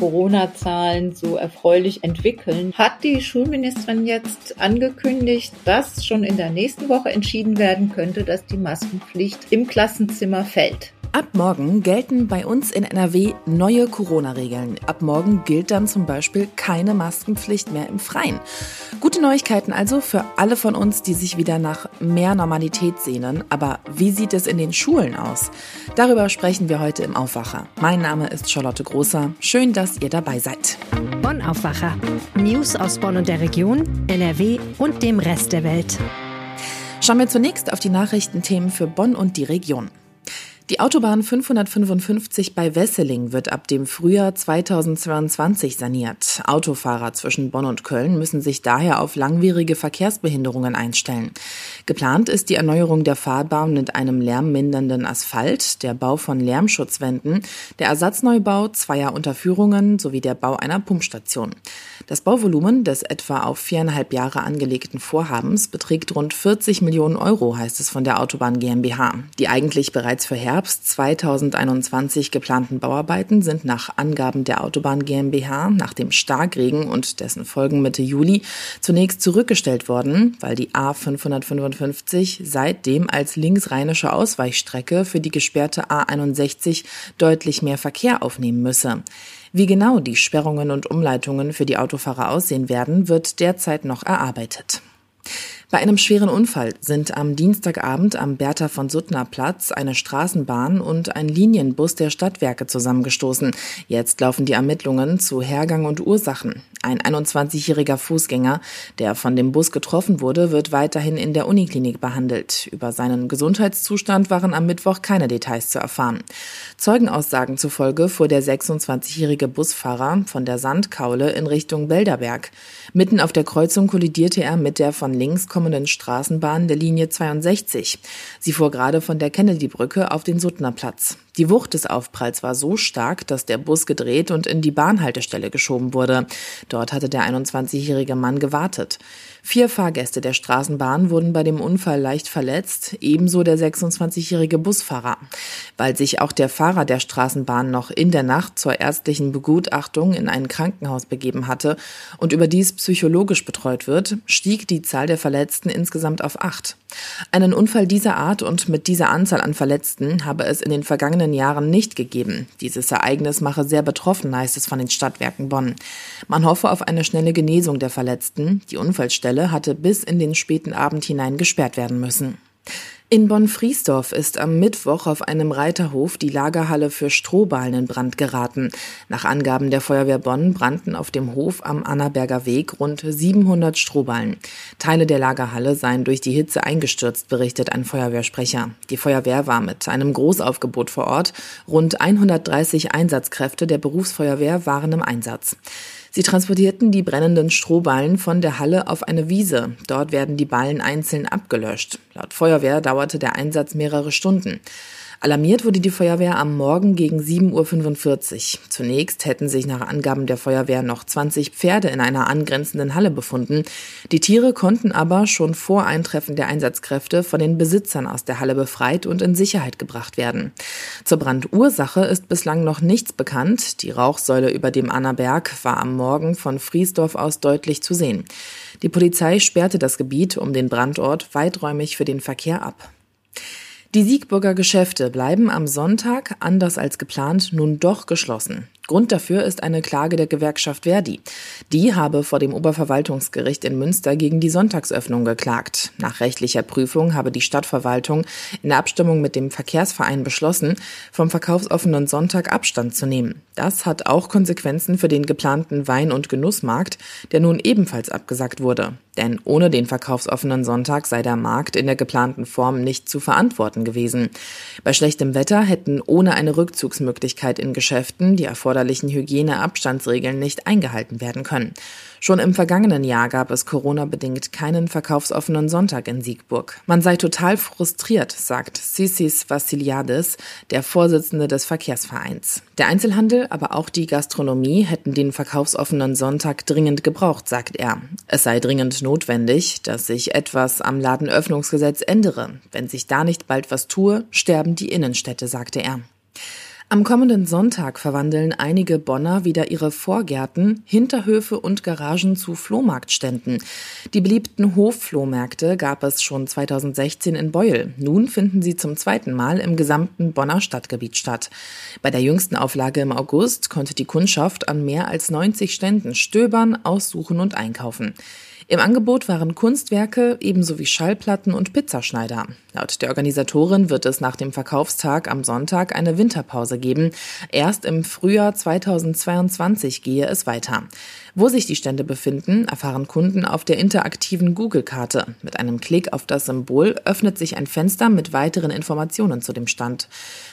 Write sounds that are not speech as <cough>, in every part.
Corona-Zahlen so erfreulich entwickeln, hat die Schulministerin jetzt angekündigt, dass schon in der nächsten Woche entschieden werden könnte, dass die Maskenpflicht im Klassenzimmer fällt. Ab morgen gelten bei uns in NRW neue Corona-Regeln. Ab morgen gilt dann zum Beispiel keine Maskenpflicht mehr im Freien. Gute Neuigkeiten also für alle von uns, die sich wieder nach mehr Normalität sehnen. Aber wie sieht es in den Schulen aus? Darüber sprechen wir heute im Aufwacher. Mein Name ist Charlotte Großer. Schön, dass ihr dabei seid. Bonn Aufwacher. News aus Bonn und der Region, NRW und dem Rest der Welt. Schauen wir zunächst auf die Nachrichtenthemen für Bonn und die Region. Die Autobahn 555 bei Wesseling wird ab dem Frühjahr 2022 saniert. Autofahrer zwischen Bonn und Köln müssen sich daher auf langwierige Verkehrsbehinderungen einstellen. Geplant ist die Erneuerung der Fahrbahn mit einem lärmmindernden Asphalt, der Bau von Lärmschutzwänden, der Ersatzneubau zweier Unterführungen sowie der Bau einer Pumpstation. Das Bauvolumen des etwa auf viereinhalb Jahre angelegten Vorhabens beträgt rund 40 Millionen Euro, heißt es von der Autobahn GmbH, die eigentlich bereits für Herbst Herbst 2021 geplanten Bauarbeiten sind nach Angaben der Autobahn GmbH nach dem Starkregen und dessen Folgen Mitte Juli zunächst zurückgestellt worden, weil die A555 seitdem als linksrheinische Ausweichstrecke für die gesperrte A61 deutlich mehr Verkehr aufnehmen müsse. Wie genau die Sperrungen und Umleitungen für die Autofahrer aussehen werden, wird derzeit noch erarbeitet. Bei einem schweren Unfall sind am Dienstagabend am Bertha von Suttner Platz eine Straßenbahn und ein Linienbus der Stadtwerke zusammengestoßen. Jetzt laufen die Ermittlungen zu Hergang und Ursachen. Ein 21-jähriger Fußgänger, der von dem Bus getroffen wurde, wird weiterhin in der Uniklinik behandelt. Über seinen Gesundheitszustand waren am Mittwoch keine Details zu erfahren. Zeugenaussagen zufolge fuhr der 26-jährige Busfahrer von der Sandkaule in Richtung Belderberg. Mitten auf der Kreuzung kollidierte er mit der von links kommenden Straßenbahn der Linie 62. Sie fuhr gerade von der Kennedy-Brücke auf den Suttnerplatz. Die Wucht des Aufpralls war so stark, dass der Bus gedreht und in die Bahnhaltestelle geschoben wurde. Dort hatte der 21-jährige Mann gewartet. Vier Fahrgäste der Straßenbahn wurden bei dem Unfall leicht verletzt, ebenso der 26-jährige Busfahrer. Weil sich auch der Fahrer der Straßenbahn noch in der Nacht zur ärztlichen Begutachtung in ein Krankenhaus begeben hatte und überdies psychologisch betreut wird, stieg die Zahl der Verletzten insgesamt auf acht. Einen Unfall dieser Art und mit dieser Anzahl an Verletzten habe es in den vergangenen Jahren nicht gegeben. Dieses Ereignis mache sehr betroffen, heißt es von den Stadtwerken Bonn. Man hoffe auf eine schnelle Genesung der Verletzten. Die Unfallstelle hatte bis in den späten Abend hinein gesperrt werden müssen. In Bonn-Friesdorf ist am Mittwoch auf einem Reiterhof die Lagerhalle für Strohballen in Brand geraten. Nach Angaben der Feuerwehr Bonn brannten auf dem Hof am Annaberger Weg rund 700 Strohballen. Teile der Lagerhalle seien durch die Hitze eingestürzt, berichtet ein Feuerwehrsprecher. Die Feuerwehr war mit einem Großaufgebot vor Ort. Rund 130 Einsatzkräfte der Berufsfeuerwehr waren im Einsatz. Sie transportierten die brennenden Strohballen von der Halle auf eine Wiese. Dort werden die Ballen einzeln abgelöscht. Laut Feuerwehr dauerte der Einsatz mehrere Stunden. Alarmiert wurde die Feuerwehr am Morgen gegen 7.45 Uhr. Zunächst hätten sich nach Angaben der Feuerwehr noch 20 Pferde in einer angrenzenden Halle befunden. Die Tiere konnten aber schon vor Eintreffen der Einsatzkräfte von den Besitzern aus der Halle befreit und in Sicherheit gebracht werden. Zur Brandursache ist bislang noch nichts bekannt. Die Rauchsäule über dem Annaberg war am Morgen von Friesdorf aus deutlich zu sehen. Die Polizei sperrte das Gebiet um den Brandort weiträumig für den Verkehr ab. Die Siegburger Geschäfte bleiben am Sonntag, anders als geplant, nun doch geschlossen. Grund dafür ist eine Klage der Gewerkschaft Verdi. Die habe vor dem Oberverwaltungsgericht in Münster gegen die Sonntagsöffnung geklagt. Nach rechtlicher Prüfung habe die Stadtverwaltung in Abstimmung mit dem Verkehrsverein beschlossen, vom verkaufsoffenen Sonntag Abstand zu nehmen. Das hat auch Konsequenzen für den geplanten Wein- und Genussmarkt, der nun ebenfalls abgesagt wurde. Denn ohne den verkaufsoffenen Sonntag sei der Markt in der geplanten Form nicht zu verantworten gewesen. Bei schlechtem Wetter hätten ohne eine Rückzugsmöglichkeit in Geschäften die erforderlichen erforderlichen Hygieneabstandsregeln nicht eingehalten werden können. Schon im vergangenen Jahr gab es Corona-bedingt keinen verkaufsoffenen Sonntag in Siegburg. Man sei total frustriert, sagt Sissis Vassiliadis, der Vorsitzende des Verkehrsvereins. Der Einzelhandel, aber auch die Gastronomie hätten den verkaufsoffenen Sonntag dringend gebraucht, sagt er. Es sei dringend notwendig, dass sich etwas am Ladenöffnungsgesetz ändere. Wenn sich da nicht bald was tue, sterben die Innenstädte, sagte er. Am kommenden Sonntag verwandeln einige Bonner wieder ihre Vorgärten, Hinterhöfe und Garagen zu Flohmarktständen. Die beliebten Hofflohmärkte gab es schon 2016 in Beuel. Nun finden sie zum zweiten Mal im gesamten Bonner Stadtgebiet statt. Bei der jüngsten Auflage im August konnte die Kundschaft an mehr als 90 Ständen stöbern, aussuchen und einkaufen. Im Angebot waren Kunstwerke ebenso wie Schallplatten und Pizzaschneider. Laut der Organisatorin wird es nach dem Verkaufstag am Sonntag eine Winterpause geben. Erst im Frühjahr 2022 gehe es weiter. Wo sich die Stände befinden, erfahren Kunden auf der interaktiven Google-Karte. Mit einem Klick auf das Symbol öffnet sich ein Fenster mit weiteren Informationen zu dem Stand.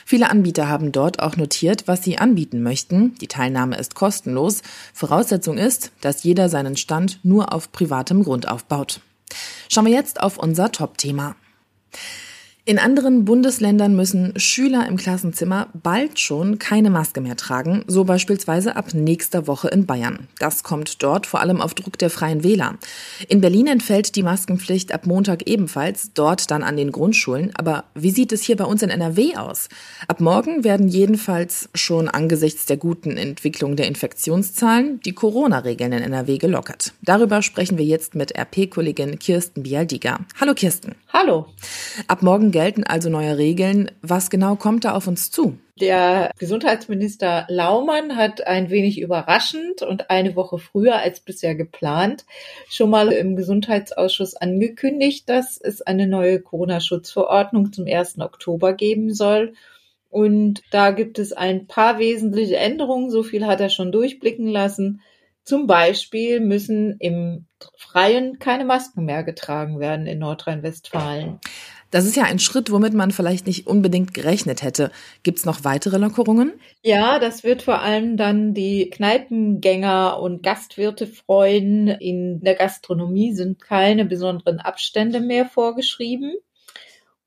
Viele Anbieter haben dort auch notiert, was sie anbieten möchten. Die Teilnahme ist kostenlos. Voraussetzung ist, dass jeder seinen Stand nur auf privatem Grund aufbaut. Schauen wir jetzt auf unser Top-Thema. In anderen Bundesländern müssen Schüler im Klassenzimmer bald schon keine Maske mehr tragen, so beispielsweise ab nächster Woche in Bayern. Das kommt dort vor allem auf Druck der Freien Wähler. In Berlin entfällt die Maskenpflicht ab Montag ebenfalls, dort dann an den Grundschulen. Aber wie sieht es hier bei uns in NRW aus? Ab morgen werden jedenfalls schon angesichts der guten Entwicklung der Infektionszahlen die Corona-Regeln in NRW gelockert. Darüber sprechen wir jetzt mit RP-Kollegin Kirsten Bialdiger. Hallo Kirsten. Hallo. Ab morgen gelten also neue Regeln. Was genau kommt da auf uns zu? Der Gesundheitsminister Laumann hat ein wenig überraschend und eine Woche früher als bisher geplant schon mal im Gesundheitsausschuss angekündigt, dass es eine neue Corona-Schutzverordnung zum 1. Oktober geben soll. Und da gibt es ein paar wesentliche Änderungen. So viel hat er schon durchblicken lassen. Zum Beispiel müssen im Freien keine Masken mehr getragen werden in Nordrhein-Westfalen. Das ist ja ein Schritt, womit man vielleicht nicht unbedingt gerechnet hätte. Gibt es noch weitere Lockerungen? Ja, das wird vor allem dann die Kneipengänger und Gastwirte freuen. In der Gastronomie sind keine besonderen Abstände mehr vorgeschrieben.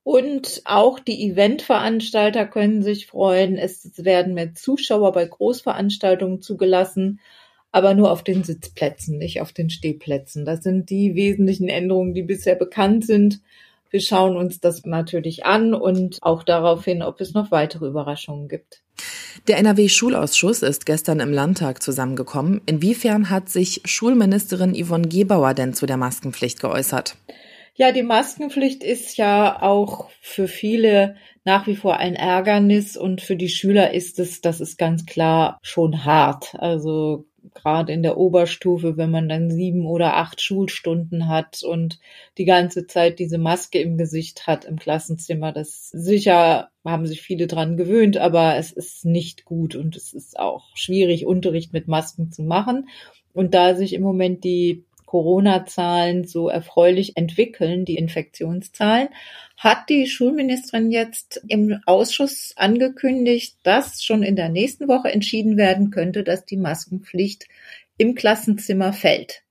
Und auch die Eventveranstalter können sich freuen. Es werden mehr Zuschauer bei Großveranstaltungen zugelassen, aber nur auf den Sitzplätzen, nicht auf den Stehplätzen. Das sind die wesentlichen Änderungen, die bisher bekannt sind. Wir schauen uns das natürlich an und auch darauf hin, ob es noch weitere Überraschungen gibt. Der NRW-Schulausschuss ist gestern im Landtag zusammengekommen. Inwiefern hat sich Schulministerin Yvonne Gebauer denn zu der Maskenpflicht geäußert? Ja, die Maskenpflicht ist ja auch für viele nach wie vor ein Ärgernis und für die Schüler ist es, das ist ganz klar schon hart. Also gerade in der Oberstufe, wenn man dann sieben oder acht Schulstunden hat und die ganze Zeit diese Maske im Gesicht hat im Klassenzimmer, das sicher haben sich viele dran gewöhnt, aber es ist nicht gut und es ist auch schwierig, Unterricht mit Masken zu machen. Und da sich im Moment die Corona-Zahlen so erfreulich entwickeln, die Infektionszahlen, hat die Schulministerin jetzt im Ausschuss angekündigt, dass schon in der nächsten Woche entschieden werden könnte, dass die Maskenpflicht im Klassenzimmer fällt.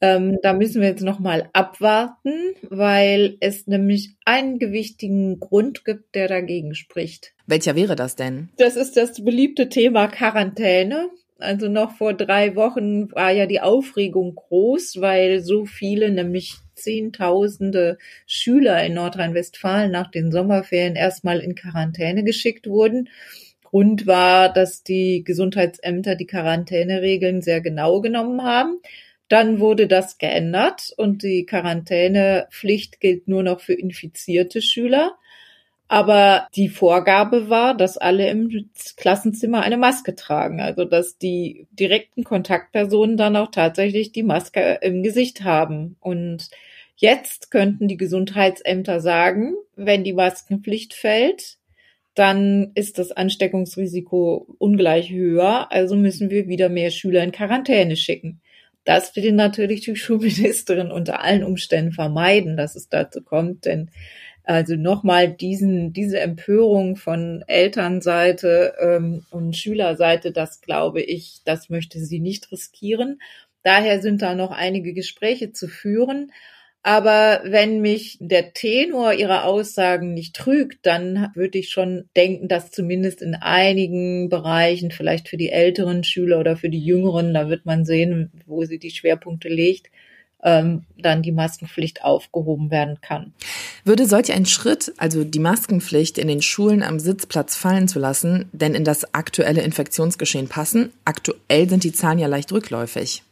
Ähm, da müssen wir jetzt noch mal abwarten, weil es nämlich einen gewichtigen Grund gibt, der dagegen spricht. Welcher wäre das denn? Das ist das beliebte Thema Quarantäne. Also noch vor drei Wochen war ja die Aufregung groß, weil so viele, nämlich Zehntausende Schüler in Nordrhein-Westfalen nach den Sommerferien erstmal in Quarantäne geschickt wurden. Grund war, dass die Gesundheitsämter die Quarantäneregeln sehr genau genommen haben. Dann wurde das geändert und die Quarantänepflicht gilt nur noch für infizierte Schüler. Aber die Vorgabe war, dass alle im Klassenzimmer eine Maske tragen. Also, dass die direkten Kontaktpersonen dann auch tatsächlich die Maske im Gesicht haben. Und jetzt könnten die Gesundheitsämter sagen, wenn die Maskenpflicht fällt, dann ist das Ansteckungsrisiko ungleich höher. Also müssen wir wieder mehr Schüler in Quarantäne schicken. Das will natürlich die <laughs> Schulministerin unter allen Umständen vermeiden, dass es dazu kommt, denn Also nochmal diesen, diese Empörung von Elternseite ähm, und Schülerseite, das glaube ich, das möchte sie nicht riskieren. Daher sind da noch einige Gespräche zu führen. Aber wenn mich der Tenor ihrer Aussagen nicht trügt, dann würde ich schon denken, dass zumindest in einigen Bereichen, vielleicht für die älteren Schüler oder für die jüngeren, da wird man sehen, wo sie die Schwerpunkte legt, ähm, dann die Maskenpflicht aufgehoben werden kann. Würde solch ein Schritt, also die Maskenpflicht in den Schulen am Sitzplatz fallen zu lassen, denn in das aktuelle Infektionsgeschehen passen? Aktuell sind die Zahlen ja leicht rückläufig.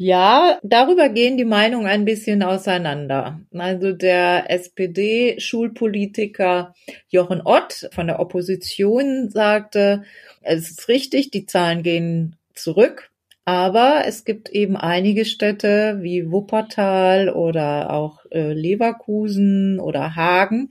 Ja, darüber gehen die Meinungen ein bisschen auseinander. Also der SPD-Schulpolitiker Jochen Ott von der Opposition sagte, es ist richtig, die Zahlen gehen zurück. Aber es gibt eben einige Städte wie Wuppertal oder auch äh, Leverkusen oder Hagen.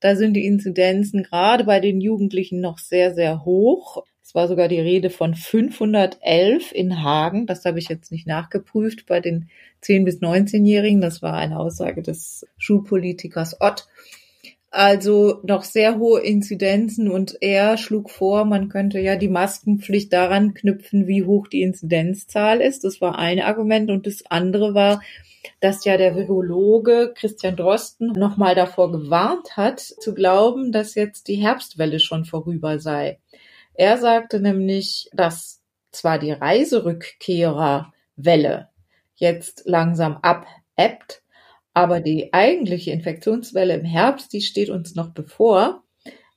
Da sind die Inzidenzen gerade bei den Jugendlichen noch sehr, sehr hoch. Es war sogar die Rede von 511 in Hagen. Das habe ich jetzt nicht nachgeprüft bei den 10- bis 19-Jährigen. Das war eine Aussage des Schulpolitikers Ott also noch sehr hohe Inzidenzen und er schlug vor, man könnte ja die Maskenpflicht daran knüpfen, wie hoch die Inzidenzzahl ist. Das war ein Argument und das andere war, dass ja der Virologe Christian Drosten nochmal davor gewarnt hat, zu glauben, dass jetzt die Herbstwelle schon vorüber sei. Er sagte nämlich, dass zwar die Reiserückkehrerwelle jetzt langsam abebbt, aber die eigentliche Infektionswelle im Herbst, die steht uns noch bevor.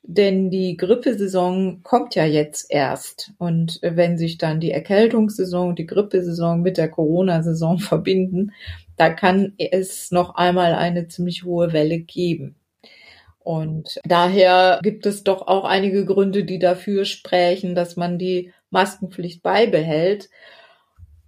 Denn die Grippesaison kommt ja jetzt erst. Und wenn sich dann die Erkältungssaison und die Grippesaison mit der Corona-Saison <laughs> verbinden, da kann es noch einmal eine ziemlich hohe Welle geben. Und daher gibt es doch auch einige Gründe, die dafür sprechen, dass man die Maskenpflicht beibehält.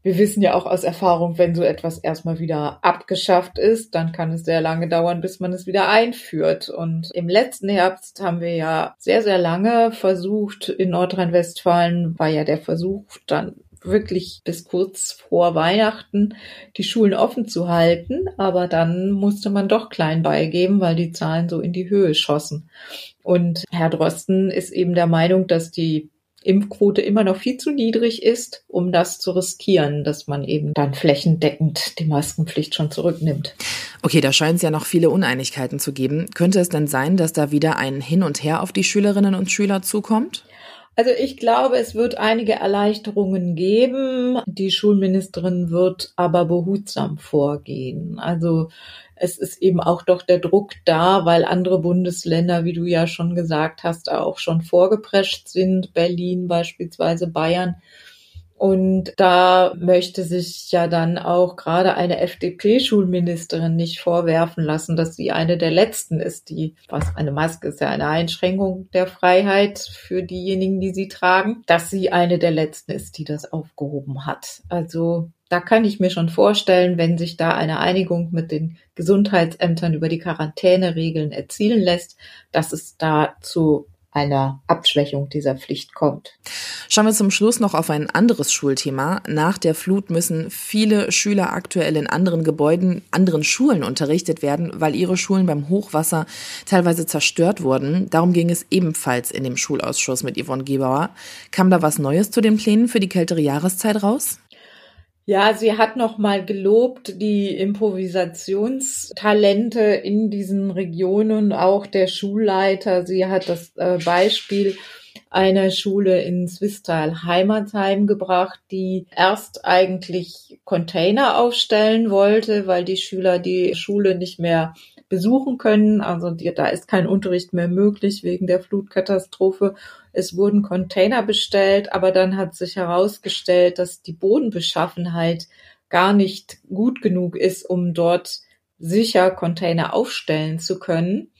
Wir wissen ja auch aus Erfahrung, wenn so etwas erstmal wieder abgeschafft ist, dann kann es sehr lange dauern, bis man es wieder einführt. Und im letzten Herbst haben wir ja sehr, sehr lange versucht, in Nordrhein-Westfalen war ja der Versuch dann wirklich bis kurz vor Weihnachten die Schulen offen zu halten. Aber dann musste man doch klein beigeben, weil die Zahlen so in die Höhe schossen. Und Herr Drosten ist eben der Meinung, dass die Impfquote immer noch viel zu niedrig ist, um das zu riskieren, dass man eben dann flächendeckend die Maskenpflicht schon zurücknimmt. Okay, da scheint es ja noch viele Uneinigkeiten zu geben. Könnte es denn sein, dass da wieder ein Hin und Her auf die Schülerinnen und Schüler zukommt? Also ich glaube, es wird einige Erleichterungen geben. Die Schulministerin wird aber behutsam vorgehen. Also es ist eben auch doch der Druck da, weil andere Bundesländer, wie du ja schon gesagt hast, auch schon vorgeprescht sind, Berlin beispielsweise, Bayern. Und da möchte sich ja dann auch gerade eine FDP-Schulministerin nicht vorwerfen lassen, dass sie eine der letzten ist, die, was eine Maske ist ja eine Einschränkung der Freiheit für diejenigen, die sie tragen, dass sie eine der letzten ist, die das aufgehoben hat. Also da kann ich mir schon vorstellen, wenn sich da eine Einigung mit den Gesundheitsämtern über die Quarantäneregeln erzielen lässt, dass es da zu einer Abschwächung dieser Pflicht kommt. Schauen wir zum Schluss noch auf ein anderes Schulthema. Nach der Flut müssen viele Schüler aktuell in anderen Gebäuden, anderen Schulen unterrichtet werden, weil ihre Schulen beim Hochwasser teilweise zerstört wurden. Darum ging es ebenfalls in dem Schulausschuss mit Yvonne Gebauer. Kam da was Neues zu den Plänen für die kältere Jahreszeit raus? Ja, sie hat noch mal gelobt die Improvisationstalente in diesen Regionen, auch der Schulleiter. Sie hat das äh, Beispiel einer Schule in Swisttal Heimatsheim gebracht, die erst eigentlich Container aufstellen wollte, weil die Schüler die Schule nicht mehr besuchen können. Also die, da ist kein Unterricht mehr möglich wegen der Flutkatastrophe. Es wurden Container bestellt, aber dann hat sich herausgestellt, dass die Bodenbeschaffenheit gar nicht gut genug ist, um dort sicher Container aufstellen zu können.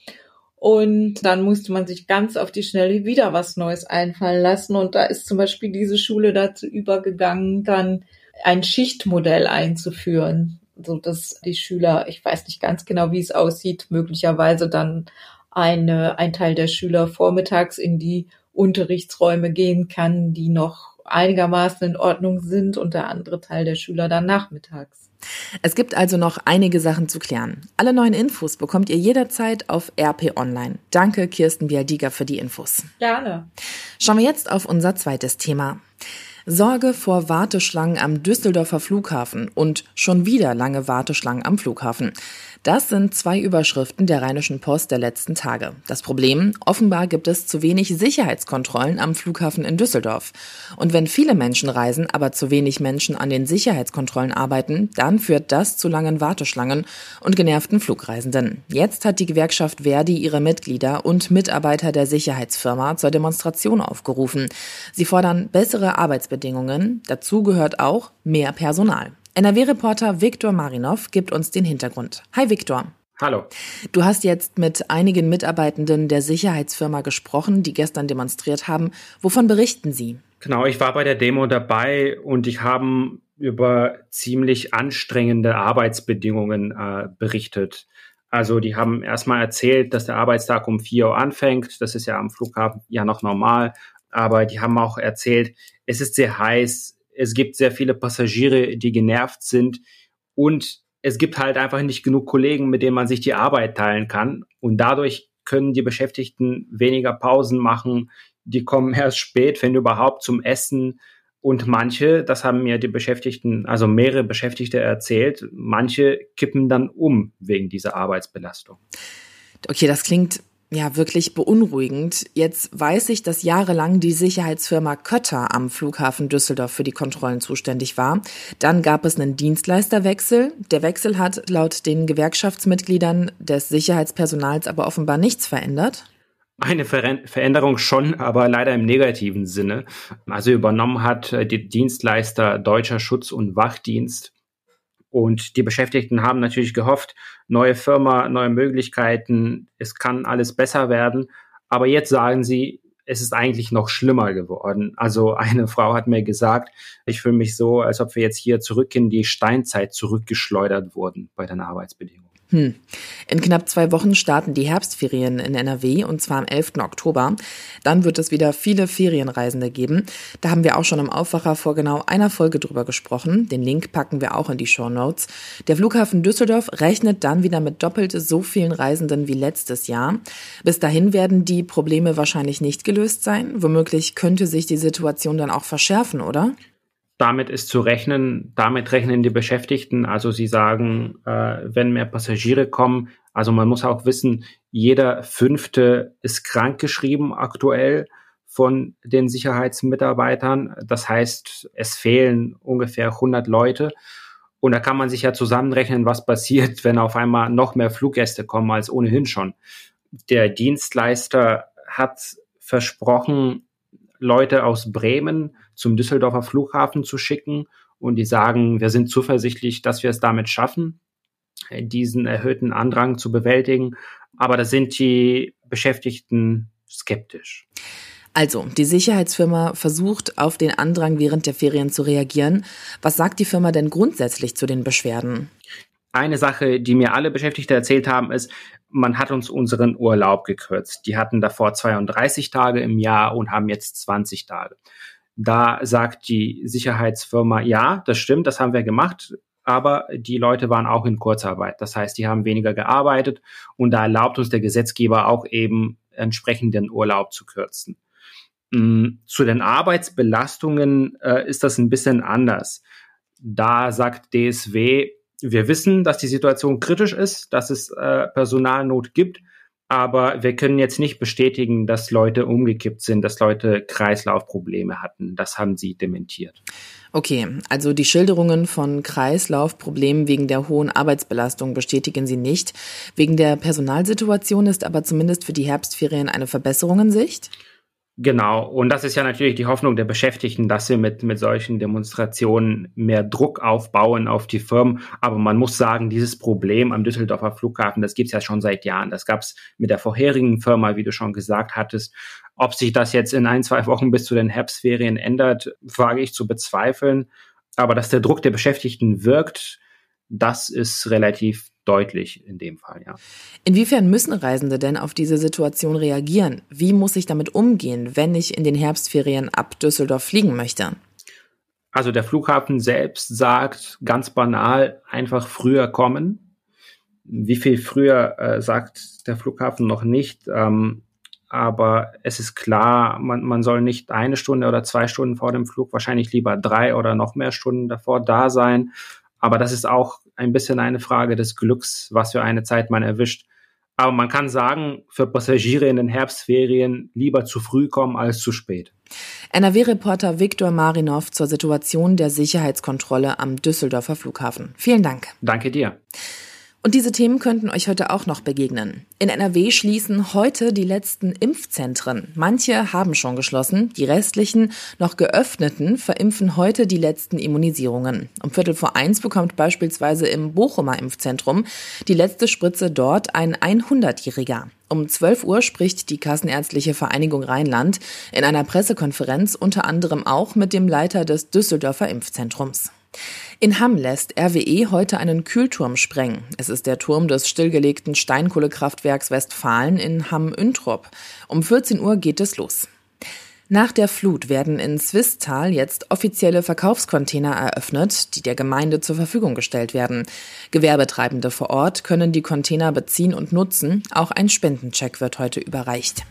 Und dann musste man sich ganz auf die Schnelle wieder was Neues einfallen lassen. Und da ist zum Beispiel diese Schule dazu übergegangen, dann ein Schichtmodell einzuführen so dass die Schüler, ich weiß nicht ganz genau, wie es aussieht, möglicherweise dann eine, ein Teil der Schüler vormittags in die Unterrichtsräume gehen kann, die noch einigermaßen in Ordnung sind und der andere Teil der Schüler dann nachmittags. Es gibt also noch einige Sachen zu klären. Alle neuen Infos bekommt ihr jederzeit auf RP Online. Danke, Kirsten Bialdiger, für die Infos. Gerne. Schauen wir jetzt auf unser zweites Thema. Sorge vor Warteschlangen am Düsseldorfer Flughafen und schon wieder lange Warteschlangen am Flughafen. Das sind zwei Überschriften der Rheinischen Post der letzten Tage. Das Problem, offenbar gibt es zu wenig Sicherheitskontrollen am Flughafen in Düsseldorf. Und wenn viele Menschen reisen, aber zu wenig Menschen an den Sicherheitskontrollen arbeiten, dann führt das zu langen Warteschlangen und genervten Flugreisenden. Jetzt hat die Gewerkschaft Verdi ihre Mitglieder und Mitarbeiter der Sicherheitsfirma zur Demonstration aufgerufen. Sie fordern bessere Arbeitsbedingungen. Dazu gehört auch mehr Personal. NRW-Reporter Viktor Marinov gibt uns den Hintergrund. Hi Viktor. Hallo. Du hast jetzt mit einigen Mitarbeitenden der Sicherheitsfirma gesprochen, die gestern demonstriert haben. Wovon berichten sie? Genau, ich war bei der Demo dabei und ich habe über ziemlich anstrengende Arbeitsbedingungen äh, berichtet. Also die haben erstmal erzählt, dass der Arbeitstag um 4 Uhr anfängt. Das ist ja am Flughafen ja noch normal. Aber die haben auch erzählt, es ist sehr heiß, es gibt sehr viele Passagiere, die genervt sind und es gibt halt einfach nicht genug Kollegen, mit denen man sich die Arbeit teilen kann. Und dadurch können die Beschäftigten weniger Pausen machen. Die kommen <laughs> erst spät, wenn überhaupt, zum Essen. Und manche, das haben mir die Beschäftigten, also mehrere Beschäftigte erzählt, manche kippen dann um wegen dieser Arbeitsbelastung. Okay, das klingt ja wirklich beunruhigend. Jetzt weiß ich, dass jahrelang die Sicherheitsfirma Kötter am Flughafen Düsseldorf für die Kontrollen zuständig war. Dann gab es einen Dienstleisterwechsel. Der Wechsel hat laut den Gewerkschaftsmitgliedern des Sicherheitspersonals aber offenbar nichts verändert. Eine Ver Veränderung schon, aber leider im negativen Sinne. Also übernommen hat äh, die Dienstleister Deutscher Schutz- und Wachdienst und die Beschäftigten haben natürlich gehofft, neue Firma, neue Möglichkeiten, es kann alles besser werden. Aber jetzt sagen sie, es ist eigentlich noch schlimmer geworden. Also eine Frau hat mir gesagt, ich fühle mich so, als ob wir jetzt hier zurück in die Steinzeit zurückgeschleudert wurden bei den Arbeitsbedingungen. Hm. In knapp zwei Wochen starten die Herbstferien in NRW und zwar am 11. Oktober. Dann wird es wieder viele Ferienreisende geben. Da haben wir auch schon im Aufwacher vor genau einer Folge drüber gesprochen. Den Link packen wir auch in die Show Notes. Der Flughafen Düsseldorf rechnet dann wieder mit doppelt so vielen Reisenden wie letztes Jahr. Bis dahin werden die Probleme wahrscheinlich nicht gelöst sein. Womöglich könnte sich die Situation dann auch verschärfen, oder? Damit ist zu rechnen, damit rechnen die Beschäftigten. Also sie sagen, äh, wenn mehr Passagiere kommen, also man muss auch wissen, jeder fünfte ist krankgeschrieben aktuell von den Sicherheitsmitarbeitern. Das heißt, es fehlen ungefähr 100 Leute. Und da kann man sich ja zusammenrechnen, was passiert, wenn auf einmal noch mehr Fluggäste kommen als ohnehin schon. Der Dienstleister hat versprochen, Leute aus Bremen zum Düsseldorfer Flughafen zu schicken und die sagen, wir sind zuversichtlich, dass wir es damit schaffen, diesen erhöhten Andrang zu bewältigen. Aber da sind die Beschäftigten skeptisch. Also, die Sicherheitsfirma versucht auf den Andrang während der Ferien zu reagieren. Was sagt die Firma denn grundsätzlich zu den Beschwerden? Eine Sache, die mir alle Beschäftigte erzählt haben, ist, man hat uns unseren Urlaub gekürzt. Die hatten davor 32 Tage im Jahr und haben jetzt 20 Tage. Da sagt die Sicherheitsfirma, ja, das stimmt, das haben wir gemacht, aber die Leute waren auch in Kurzarbeit. Das heißt, die haben weniger gearbeitet und da erlaubt uns der Gesetzgeber auch eben entsprechend den Urlaub zu kürzen. Mm, zu den Arbeitsbelastungen äh, ist das ein bisschen anders. Da sagt DSW, wir wissen, dass die Situation kritisch ist, dass es äh, Personalnot gibt, aber wir können jetzt nicht bestätigen, dass Leute umgekippt sind, dass Leute Kreislaufprobleme hatten. Das haben sie dementiert. Okay, also die Schilderungen von Kreislaufproblemen wegen der hohen Arbeitsbelastung bestätigen sie nicht. Wegen der Personalsituation ist aber zumindest für die Herbstferien eine Verbesserung in Sicht? Genau, und das ist ja natürlich die Hoffnung der Beschäftigten, dass sie mit, mit solchen Demonstrationen mehr Druck aufbauen auf die Firmen. Aber man muss sagen, dieses Problem am Düsseldorfer Flughafen, das gibt's ja schon seit Jahren. Das gab's mit der vorherigen Firma, wie du schon gesagt hattest. Ob sich das jetzt in ein, zwei Wochen bis zu den Herbstferien ändert, wage ich zu bezweifeln. Aber dass der Druck der Beschäftigten wirkt, Das ist relativ deutlich in dem Fall, ja. Inwiefern müssen Reisende denn auf diese Situation reagieren? Wie muss ich damit umgehen, wenn ich in den Herbstferien ab Düsseldorf fliegen möchte? Also der Flughafen selbst sagt ganz banal einfach früher kommen. Wie viel früher äh, sagt der Flughafen noch nicht. Ähm, aber es ist klar, man, man soll nicht eine Stunde oder zwei Stunden vor dem Flug, wahrscheinlich lieber drei oder noch mehr Stunden davor da sein. Aber das ist auch ein bisschen eine Frage des Glücks, was für eine Zeit man erwischt. Aber man kann sagen, für Passagiere in den Herbstferien lieber zu früh kommen als zu spät. NRW-Reporter Viktor Marinov zur Situation der Sicherheitskontrolle am Düsseldorfer Flughafen. Vielen Dank. Danke dir. Und diese Themen könnten euch heute auch noch begegnen. In NRW schließen heute die letzten Impfzentren. Manche haben schon geschlossen, die restlichen, noch geöffneten, verimpfen heute die letzten Immunisierungen. Um Viertel vor eins bekommt beispielsweise im Bochumer Impfzentrum die letzte Spritze dort ein 100-Jähriger. Um 12 Uhr spricht die Kassenärztliche Vereinigung Rheinland in einer Pressekonferenz unter anderem auch mit dem Leiter des Düsseldorfer Impfzentrums. In Hamm lässt RWE heute einen Kühlturm sprengen. Es ist der Turm des stillgelegten Steinkohlekraftwerks Westfalen in Hamm-Üntrop. Um 14 Uhr geht es los. Nach der Flut werden in Swisttal jetzt offizielle Verkaufscontainer eröffnet, die der Gemeinde zur Verfügung gestellt werden. Gewerbetreibende vor Ort können die Container beziehen und nutzen. Auch ein Spendencheck wird heute überreicht.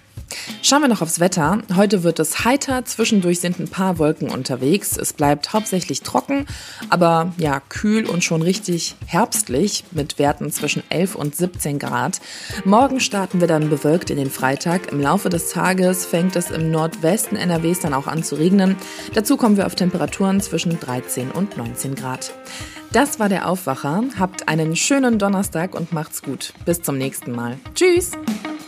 Schauen wir noch aufs Wetter. Heute wird es heiter, zwischendurch sind ein paar Wolken unterwegs. Es bleibt hauptsächlich trocken, aber ja, kühl und schon richtig herbstlich mit Werten zwischen 11 und 17 Grad. Morgen starten wir dann bewölkt in den Freitag. Im Laufe des Tages fängt es im Nordwesten NRWs dann auch an zu regnen. Dazu kommen wir auf Temperaturen zwischen 13 und 19 Grad. Das war der Aufwacher. Habt einen schönen Donnerstag und macht's gut. Bis zum nächsten Mal. Tschüss!